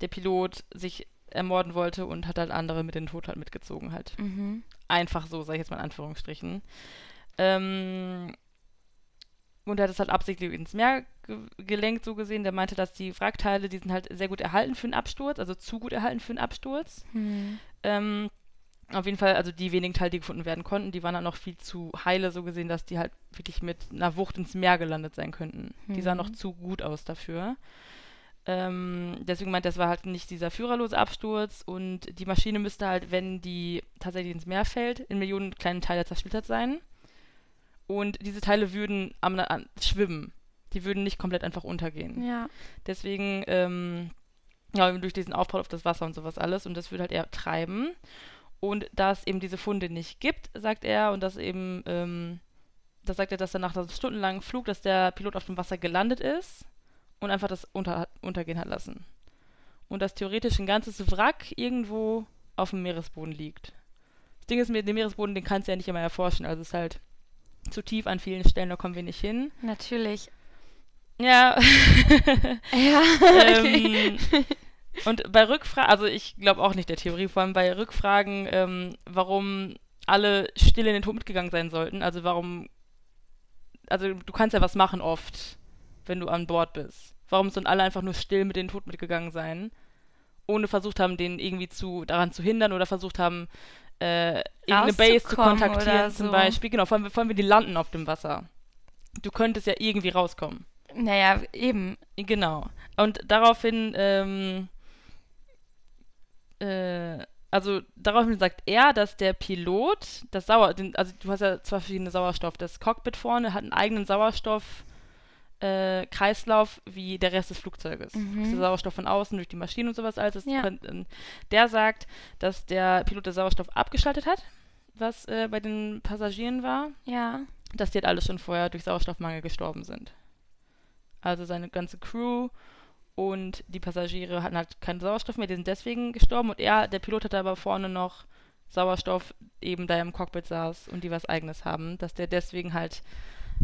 der Pilot sich ermorden wollte und hat halt andere mit den Tod halt mitgezogen halt. Mhm. Einfach so, sage ich jetzt mal in Anführungsstrichen. Ähm, und er hat es halt absichtlich ins Meer ge gelenkt, so gesehen. Der meinte, dass die Wrackteile, die sind halt sehr gut erhalten für einen Absturz, also zu gut erhalten für einen Absturz. Mhm. Ähm, auf jeden Fall, also die wenigen Teile, die gefunden werden konnten, die waren dann noch viel zu heile, so gesehen, dass die halt wirklich mit einer Wucht ins Meer gelandet sein könnten. Die sahen Mhm. noch zu gut aus dafür. Ähm, deswegen meint, das war halt nicht dieser führerlose Absturz und die Maschine müsste halt, wenn die tatsächlich ins Meer fällt, in Millionen kleine Teile zersplittert sein. Und diese Teile würden am, an, schwimmen. Die würden nicht komplett einfach untergehen. Ja. Deswegen, ähm, ja, durch diesen Aufbau auf das Wasser und sowas alles. Und das würde halt eher treiben. Und da es eben diese Funde nicht gibt, sagt er, und dass eben, ähm, das sagt er, dass er nach einem stundenlangen Flug, dass der Pilot auf dem Wasser gelandet ist und einfach das unter, untergehen hat lassen. Und dass theoretisch ein ganzes Wrack irgendwo auf dem Meeresboden liegt. Das Ding ist, mit dem Meeresboden, den kannst du ja nicht immer erforschen. Also es ist halt zu tief an vielen Stellen, da kommen wir nicht hin. Natürlich. Ja. Ja. ähm, und bei Rückfragen, also ich glaube auch nicht der Theorie, vor allem bei Rückfragen, ähm, warum alle still in den Tod mitgegangen sein sollten. Also warum, also du kannst ja was machen oft, wenn du an Bord bist. Warum sollen alle einfach nur still mit den Tod mitgegangen sein, ohne versucht haben, den irgendwie zu daran zu hindern oder versucht haben, äh, irgendeine Base zu kontaktieren oder zum so. Beispiel. Genau, vor allem, vor allem, wenn die landen auf dem Wasser. Du könntest ja irgendwie rauskommen. Naja, eben. Genau. Und daraufhin, ähm, äh, also daraufhin sagt er, dass der Pilot, das Sauer, den, also du hast ja zwei verschiedene Sauerstoff. Das Cockpit vorne hat einen eigenen Sauerstoff. Äh, Kreislauf wie der Rest des Flugzeuges. Mhm. Das ist der Sauerstoff von außen durch die Maschinen und sowas alles. Ja. ähm, der sagt, dass der Pilot den Sauerstoff abgeschaltet hat, was äh, bei den Passagieren war Ja. dass die halt alle schon vorher durch Sauerstoffmangel gestorben sind. Also seine ganze Crew und die Passagiere hatten halt keinen Sauerstoff mehr, die sind deswegen gestorben und er, der Pilot hatte aber vorne noch Sauerstoff, eben da er im Cockpit saß und die was eigenes haben, dass der deswegen halt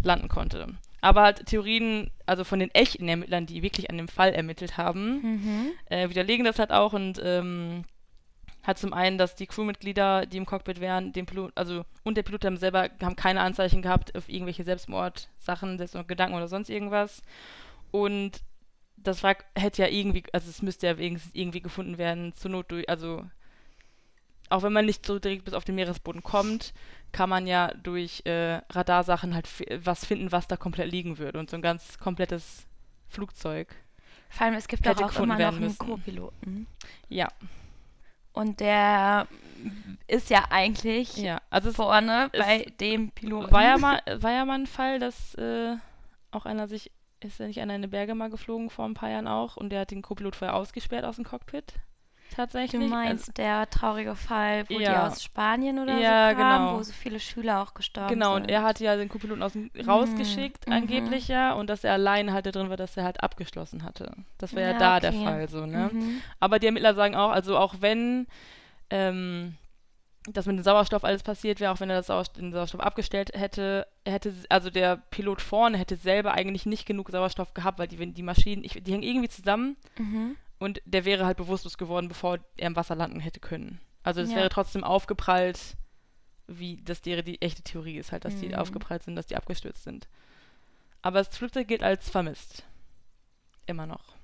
landen konnte. Aber halt Theorien, also von den echten Ermittlern, die wirklich an dem Fall ermittelt haben, Mhm. äh, widerlegen das halt auch und ähm, hat zum einen, dass die Crewmitglieder, die im Cockpit wären, den Pilot, also und der Pilot haben selber haben keine Anzeichen gehabt auf irgendwelche Selbstmordsachen, Selbstmordgedanken oder sonst irgendwas. Und das Wrack hätte ja irgendwie, also es müsste ja wenigstens irgendwie gefunden werden, zur Not durch, also auch wenn man nicht so direkt bis auf den Meeresboden kommt, kann man ja durch äh, Radarsachen halt was finden, was da komplett liegen würde. Und so ein ganz komplettes Flugzeug. Vor allem, es gibt doch auch gefunden immer noch einen. Co-Piloten. Ja, Und der ist ja eigentlich ja. Also vorne bei dem Piloten. war ja mal, war ja mal ein Fall, dass äh, auch einer sich, ist ja nicht einer in die Berge mal geflogen vor ein paar Jahren auch und der hat den Co-Pilot vorher ausgesperrt aus dem Cockpit. Tatsächlich. Du meinst der traurige Fall, wo die Ja. aus Spanien oder Ja, so kamen, genau. wo so viele Schüler auch gestorben Also, genau, sind. und er hatte ja den Co-Piloten aus dem rausgeschickt, mhm. angeblich ja, und dass er alleine halt da drin war, dass er halt abgeschlossen hatte. Das wäre ja, Ja, da der okay. Fall so, ne? Mhm. Aber die Ermittler sagen auch, also auch wenn ähm, das mit dem Sauerstoff alles passiert wäre, auch wenn er das Sauerstoff, den Sauerstoff abgestellt hätte, hätte, also der Pilot vorne hätte selber eigentlich nicht genug Sauerstoff gehabt, weil die, die Maschinen, ich, die hängen irgendwie zusammen Mhm. und der wäre halt bewusstlos geworden, bevor er im Wasser landen hätte können. Also es Ja. wäre trotzdem aufgeprallt, wie das die, die echte Theorie ist halt, dass die Mhm. aufgeprallt sind, dass die abgestürzt sind. Aber das Flugzeug gilt als vermisst. Immer noch.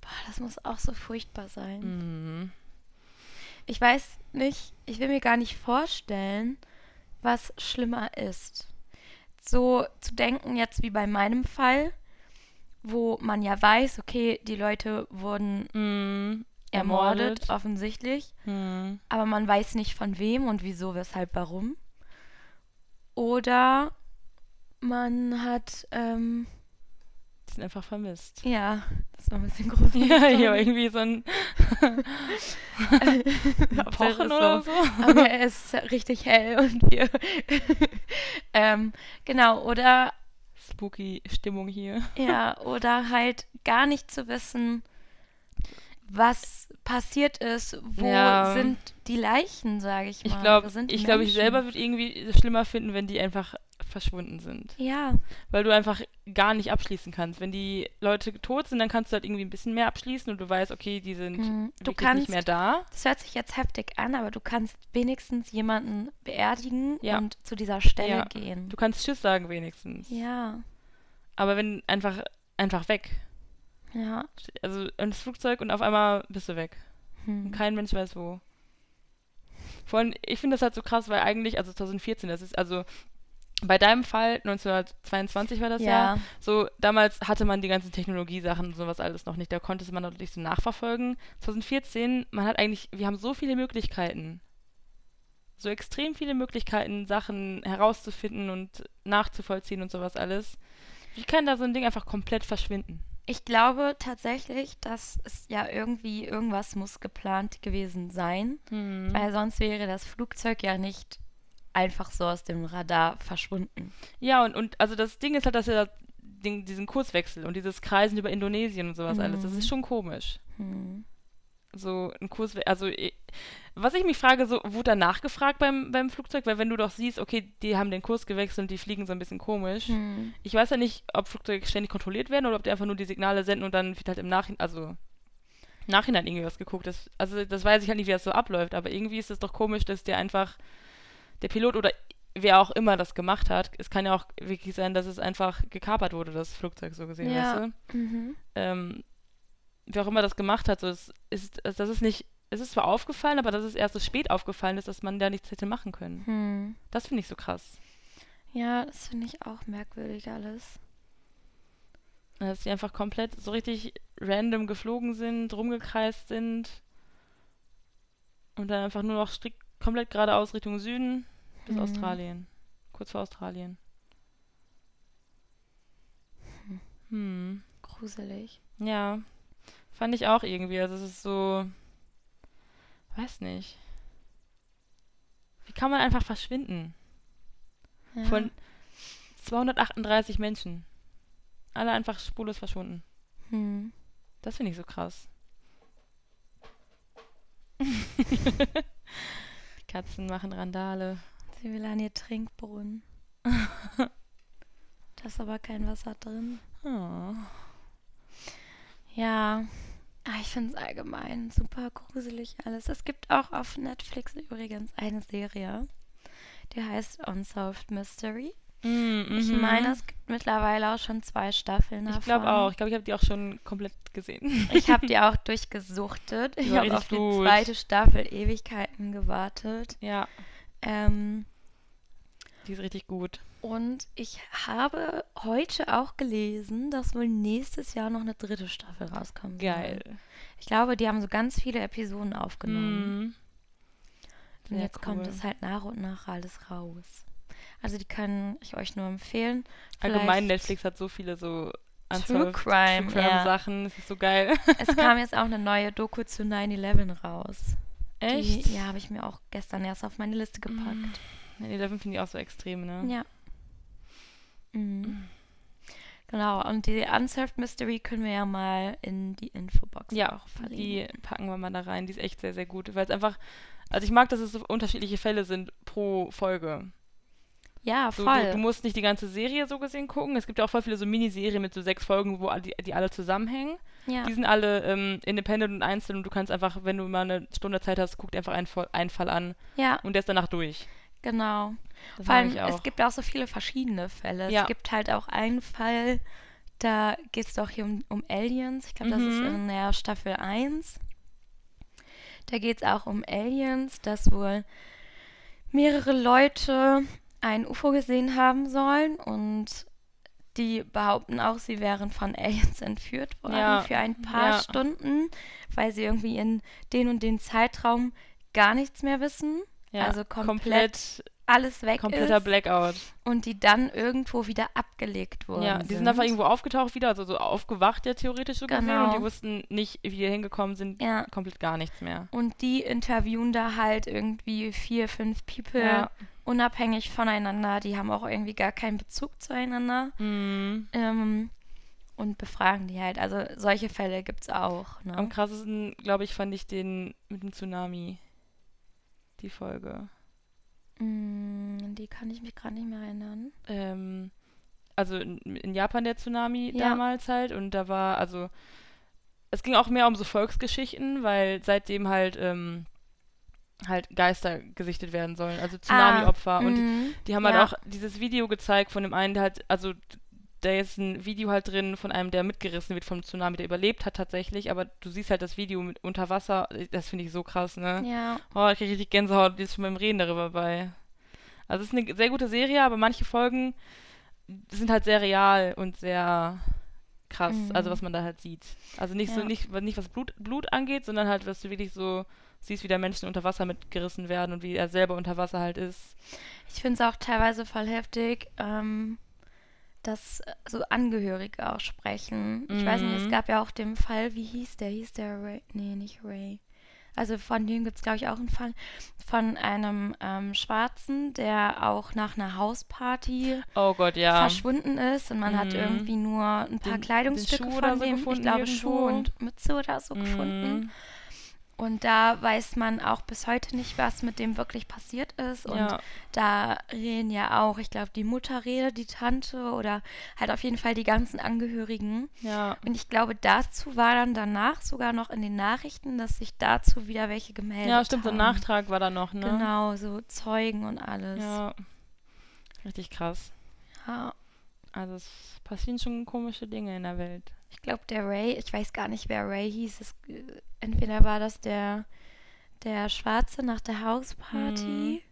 Boah, das muss auch so furchtbar sein. Mhm. Ich weiß nicht, ich will mir gar nicht vorstellen, was schlimmer ist. So zu denken jetzt wie bei meinem Fall, wo man ja weiß, okay, die Leute wurden Mhm. ermordet, Ermordet. offensichtlich, Mhm. aber man weiß nicht von wem und wieso, weshalb, warum. Oder man hat, ähm, Sind einfach vermisst. ja, das war ein bisschen gruselig. Ja, hier irgendwie so ein Pochen oder so. Aber es ist richtig hell und wir. ähm, genau, oder Spooky Stimmung hier. ja, oder halt gar nicht zu wissen, was passiert ist, wo Ja. sind die Leichen, sage ich mal. Ich glaube, ich, glaub, ich selber würde irgendwie schlimmer finden, wenn die einfach verschwunden sind. Ja, Weil du einfach gar nicht abschließen kannst. Wenn die Leute tot sind, dann kannst du halt irgendwie ein bisschen mehr abschließen und du weißt, okay, die sind Mhm. du kannst, nicht mehr da. das hört sich jetzt heftig an, aber du kannst wenigstens jemanden beerdigen Ja. und zu dieser Stelle Ja. gehen. Du kannst Tschüss sagen wenigstens. ja, Aber wenn einfach, einfach weg. ja. Also ins Flugzeug und auf einmal bist du weg. Und Hm. kein Mensch weiß wo. Vor allem, ich finde das halt so krass, weil eigentlich, also 2014, das ist, also bei deinem Fall, 1922 war das ja, Ja, so damals hatte man die ganzen Technologiesachen und sowas alles noch nicht, da konnte man noch nicht so nachverfolgen. 2014, man hat eigentlich, wir haben so viele Möglichkeiten. So extrem viele Möglichkeiten, Sachen herauszufinden und nachzuvollziehen und sowas alles. Wie kann da so ein Ding einfach komplett verschwinden? ich glaube tatsächlich, dass es ja irgendwie irgendwas muss geplant gewesen sein, Hm. weil sonst wäre das Flugzeug ja nicht einfach so aus dem Radar verschwunden. Ja, und, und also das Ding ist halt, dass er den, diesen Kurswechsel und dieses Kreisen über Indonesien und sowas alles, das Mhm. ist schon komisch. Hm. So ein Kurs, also was ich mich frage, so wurde da nachgefragt beim, beim Flugzeug, weil wenn du doch siehst, okay, die haben den Kurs gewechselt und die fliegen so ein bisschen komisch. Hm. Ich weiß ja nicht, ob Flugzeuge ständig kontrolliert werden oder ob die einfach nur die Signale senden und dann wird halt im Nachhinein, also Nachhinein irgendwie was geguckt. Das, also das weiß ich halt nicht, wie das so abläuft, aber irgendwie ist es doch komisch, dass der einfach, der Pilot oder wer auch immer das gemacht hat, es kann ja auch wirklich sein, dass es einfach gekapert wurde, das Flugzeug so gesehen, Ja. weißt du? Mhm. ähm, wer auch immer das gemacht hat, so es ist, es- das ist nicht, es ist zwar aufgefallen, aber dass es erst so spät aufgefallen ist, dass man da nichts hätte machen können. Hm. Das finde ich so krass. Ja, das finde ich auch merkwürdig alles. Dass die einfach komplett so richtig random geflogen sind, rumgekreist sind und dann einfach nur noch strikt komplett geradeaus Richtung Süden bis Hm. Australien. Kurz vor Australien. Hm. Gruselig. Ja, fand ich auch irgendwie. Also es ist so, weiß nicht. Wie kann man einfach verschwinden? Ja. Von 238 Menschen. Alle einfach spurlos verschwunden. hm. Das finde ich so krass. Katzen machen Randale. Sie will an ihr Trinkbrunnen. da ist aber kein Wasser drin. Oh. Ja, ah, ich finde es allgemein super gruselig alles. Es gibt auch auf Netflix übrigens eine Serie, die heißt Unsolved Mystery. Mm, Ich mhm. meine, es gibt mittlerweile auch schon zwei Staffeln davon. Ich glaube auch. Ich glaube, ich habe die auch schon komplett gesehen. Ich habe die auch durchgesuchtet. Die Ich habe auf richtig die gut. zweite Staffel Ewigkeiten gewartet. ja, Ähm, die ist richtig gut. Und ich habe heute auch gelesen, dass wohl nächstes Jahr noch eine dritte Staffel rauskommt. Geil. Ich glaube, die haben so ganz viele Episoden aufgenommen. Mm. Und jetzt cool. kommt es halt nach und nach alles raus. Also die kann ich euch nur empfehlen. Vielleicht Allgemein Netflix hat so viele so True Crime, True Crime ja. Sachen, das ist so geil. Es kam jetzt auch eine neue Doku zu 9/11 raus. Echt? Die, ja, habe ich mir auch gestern erst auf meine Liste gepackt. Mm. 9-11 finde ich auch so extrem, ne? Ja. Mhm. Genau, und die Unsolved Mystery können wir ja mal in die Infobox ja, auch verlinken. Die packen wir mal da rein, die ist echt sehr, sehr gut, weil es einfach, also ich mag, dass es so unterschiedliche Fälle sind pro Folge. Ja, voll. So, du, du, musst nicht die ganze Serie so gesehen gucken. Es gibt ja auch voll viele so Miniserien mit so sechs Folgen, wo die, die alle zusammenhängen. Ja. Die sind alle ähm, independent und einzeln und du kannst einfach, wenn du mal eine Stunde Zeit hast, guck dir einfach einen, einen Fall an ja. und der ist danach durch genau. Das Vor allem, es gibt auch so viele verschiedene Fälle. Ja. Es gibt halt auch einen Fall, da geht es doch hier um, um Aliens. Ich glaube, das ist Mhm. in der Staffel 1. Da geht es auch um Aliens, dass wohl mehrere Leute ein UFO gesehen haben sollen und die behaupten auch, sie wären von Aliens entführt worden Ja, für ein paar ja. Stunden, weil sie irgendwie in den und den Zeitraum gar nichts mehr wissen. Ja, also komplett komplett alles weg kompletter ist Blackout. und die dann irgendwo wieder abgelegt wurden. Ja, die sind einfach irgendwo aufgetaucht wieder, also so aufgewacht ja theoretisch so gesehen Genau. und die wussten nicht, wie die hingekommen sind, Ja. komplett gar nichts mehr. Und die interviewen da halt irgendwie vier, fünf People Ja. unabhängig voneinander. Die haben auch irgendwie gar keinen Bezug zueinander. Mhm. Ähm, und befragen die halt. Also solche Fälle gibt es auch. Ne? Am krassesten, glaube ich, fand ich den mit dem Tsunami. Die Folge. Mm, die kann ich mich gerade nicht mehr erinnern. Ähm, also in, in Japan der Tsunami Ja. damals halt und da war, also es ging auch mehr um so Volksgeschichten, weil seitdem halt ähm, halt Geister gesichtet werden sollen, also Tsunami-Opfer und Mhm. Die haben halt Ja. auch dieses Video gezeigt von dem einen, der halt, also da ist ein Video halt drin von einem, der mitgerissen wird vom Tsunami, der überlebt hat tatsächlich, aber du siehst halt das Video mit unter Wasser, das finde ich so krass, ne? Ja. Oh, ich kriege richtig Gänsehaut, jetzt schon beim Reden darüber bei. Also es ist eine sehr gute Serie, aber manche Folgen sind halt sehr real und sehr krass, Mhm. also was man da halt sieht. Also nicht so, Ja. nicht, nicht was Blut, Blut angeht, sondern halt, was du wirklich so siehst, wie da Menschen unter Wasser mitgerissen werden und wie er selber unter Wasser halt ist. Ich finde es auch teilweise voll heftig, ähm, dass äh, so Angehörige auch sprechen. Ich weiß nicht, es Mhm. gab ja auch den Fall, wie hieß der? Hieß der Ray? Nee, nicht Ray. Also von dem gibt es, glaube ich, auch einen Fall von einem ähm, Schwarzen, der auch nach einer Hausparty Oh Gott, ja. verschwunden ist und man hat Mhm. irgendwie nur ein paar Den- Kleidungsstücke den Schuh von so dem, gefunden ich glaube. Schuhe und Mütze oder so gefunden. Und da weiß man auch bis heute nicht, was mit dem wirklich passiert ist. Und Ja. da reden ja auch, ich glaube, die Mutter redet, die Tante oder halt auf jeden Fall die ganzen Angehörigen. Ja. Und ich glaube, dazu war dann danach sogar noch in den Nachrichten, dass sich dazu wieder welche gemeldet Ja, stimmt, so haben. ein Nachtrag war da noch, ne? Genau, so Zeugen und alles. Ja. Richtig krass. Ja. Also es passieren schon komische Dinge in der Welt. Ich glaube, der Ray, ich weiß gar nicht, wer Ray hieß. Es, äh, entweder war das der, der Schwarze nach der Hausparty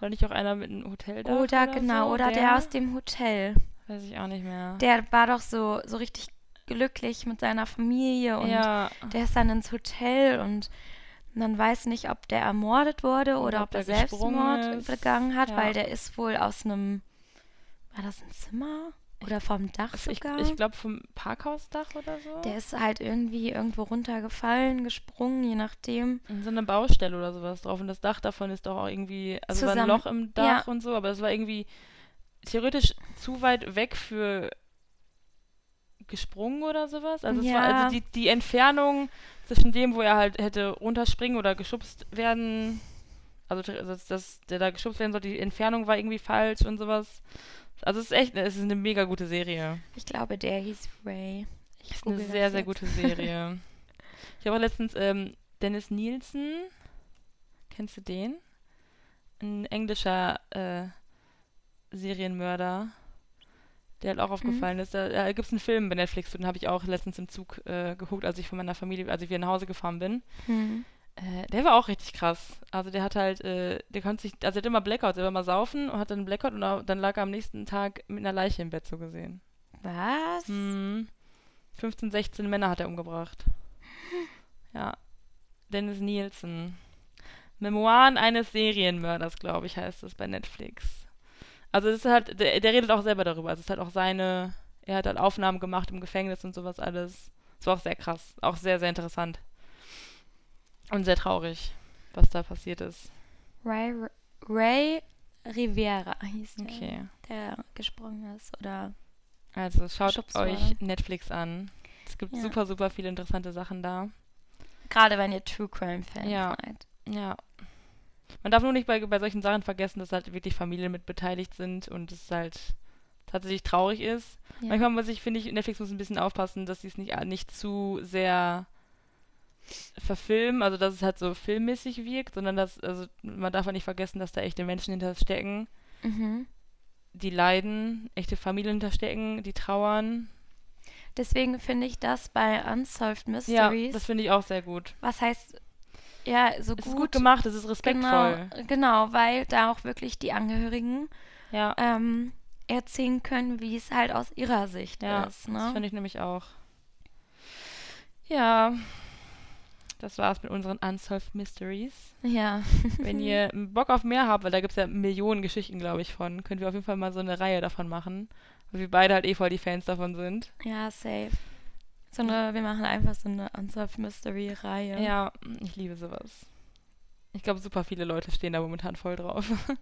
War nicht auch einer mit einem Hotel da? oder, genau, so? oder der? aus dem Hotel. Weiß ich auch nicht mehr. Der war doch so, so richtig glücklich mit seiner Familie und ja. der ist dann ins Hotel und man weiß nicht, ob der ermordet wurde oder, Oder ob er der Selbstmord ist. begangen hat, Ja. weil der ist wohl aus einem, war das ein Zimmer oder vom Dach Also ich sogar? ich glaube vom Parkhausdach oder so. Der ist halt irgendwie irgendwo runtergefallen, gesprungen, je nachdem. in so einer Baustelle oder sowas drauf. Und das Dach davon ist doch auch irgendwie, also war ein Zusammen- Loch im Dach ja. und so, aber das war irgendwie theoretisch zu weit weg für gesprungen oder sowas. Also, es war, Ja. also die, die Entfernung zwischen dem, wo er halt hätte runterspringen oder geschubst werden, also das, das, der da geschubst werden sollte, die Entfernung war irgendwie falsch und sowas. Also es ist echt, es ist eine mega gute Serie. Ich glaube, der hieß Ray. Ich ist eine sehr, sehr gute Serie. ich habe auch letztens ähm, Dennis Nielsen, kennst du den? Ein englischer äh, Serienmörder, der halt auch aufgefallen ist. Da, da gibt es einen Film bei Netflix, den habe ich auch letztens im Zug äh, geguckt, als ich von meiner Familie, als ich wieder nach Hause gefahren bin. Hm. Äh, der war auch richtig krass. Also der hat halt, äh, der konnte sich, also der hat immer Blackouts, der war mal saufen und hat dann einen Blackout und dann lag er am nächsten Tag mit einer Leiche im Bett so gesehen. Was? Mhm. 15, 16 Männer hat er umgebracht. Ja. Dennis Nielsen. Memoiren eines Serienmörders, glaube ich, heißt das bei Netflix. Also das ist halt, der, der redet auch selber darüber. Also es ist halt auch seine, er hat halt Aufnahmen gemacht im Gefängnis und sowas alles. Das war auch sehr krass. Auch sehr, sehr interessant. Und sehr traurig, was da passiert ist. Ray, Ray Rivera hieß der, Okay. der gesprungen ist. Oder Also schaut Schubs euch. Netflix an. Es gibt Ja. super, super viele interessante Sachen da. gerade wenn ihr True Crime Fans Ja. seid. Ja. Man darf nur nicht bei, bei solchen Sachen vergessen, dass halt wirklich Familien mit beteiligt sind und es halt tatsächlich traurig ist. Ja. Manchmal muss ich, finde ich, Netflix muss ein bisschen aufpassen, dass sie es nicht, nicht zu sehr verfilmen, also dass es halt so filmmäßig wirkt, sondern dass, also man darf auch nicht vergessen, dass da echte Menschen hinter stecken, Mhm. die leiden, echte Familien hinterstecken, die trauern. Deswegen finde ich das bei Unsolved Ja, Mysteries, das finde ich auch sehr gut. was heißt, ja, so Es gut, ist gut gemacht, es ist genau, respektvoll. genau, weil da auch wirklich die Angehörigen Ja, ähm, erzählen können, wie es halt aus ihrer Sicht Ja, ist. das Ne? finde ich nämlich auch. Ja, das war's mit unseren Unsolved Mysteries. Ja. Wenn ihr Bock auf mehr habt, weil da gibt es ja Millionen Geschichten, glaube ich, von, können wir auf jeden Fall mal so eine Reihe davon machen. Weil wir beide halt eh voll die Fans davon sind. Ja, safe. So eine, wir machen einfach so eine Unsolved Mystery Reihe. Ja, ich liebe sowas. Ich glaube, super viele Leute stehen da momentan voll drauf.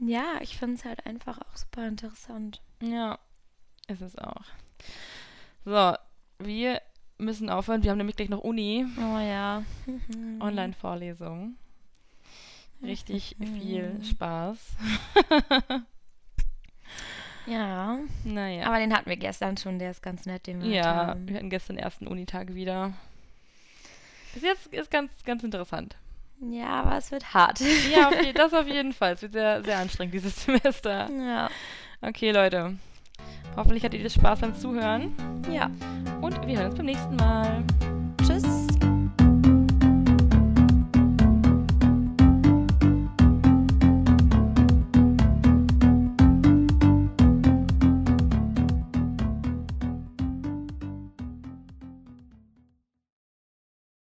Ja, ich finde es halt einfach auch super interessant. ja, ist es auch. So, wir müssen aufhören. Wir haben nämlich gleich noch Uni. Oh ja. Online-Vorlesung. Richtig viel Spaß. Ja. Naja. Aber den hatten wir gestern schon, der ist ganz nett, den wir ja, haben. wir hatten gestern den ersten Unitag wieder. Bis jetzt ist ganz, ganz interessant. Ja, aber es wird hart. Ja, auf je, das auf jeden Fall. Es wird sehr, sehr anstrengend dieses Semester. Ja. Okay, Leute. Hoffentlich hattet ihr Spaß beim Zuhören. Ja. Und wir hören uns beim nächsten Mal.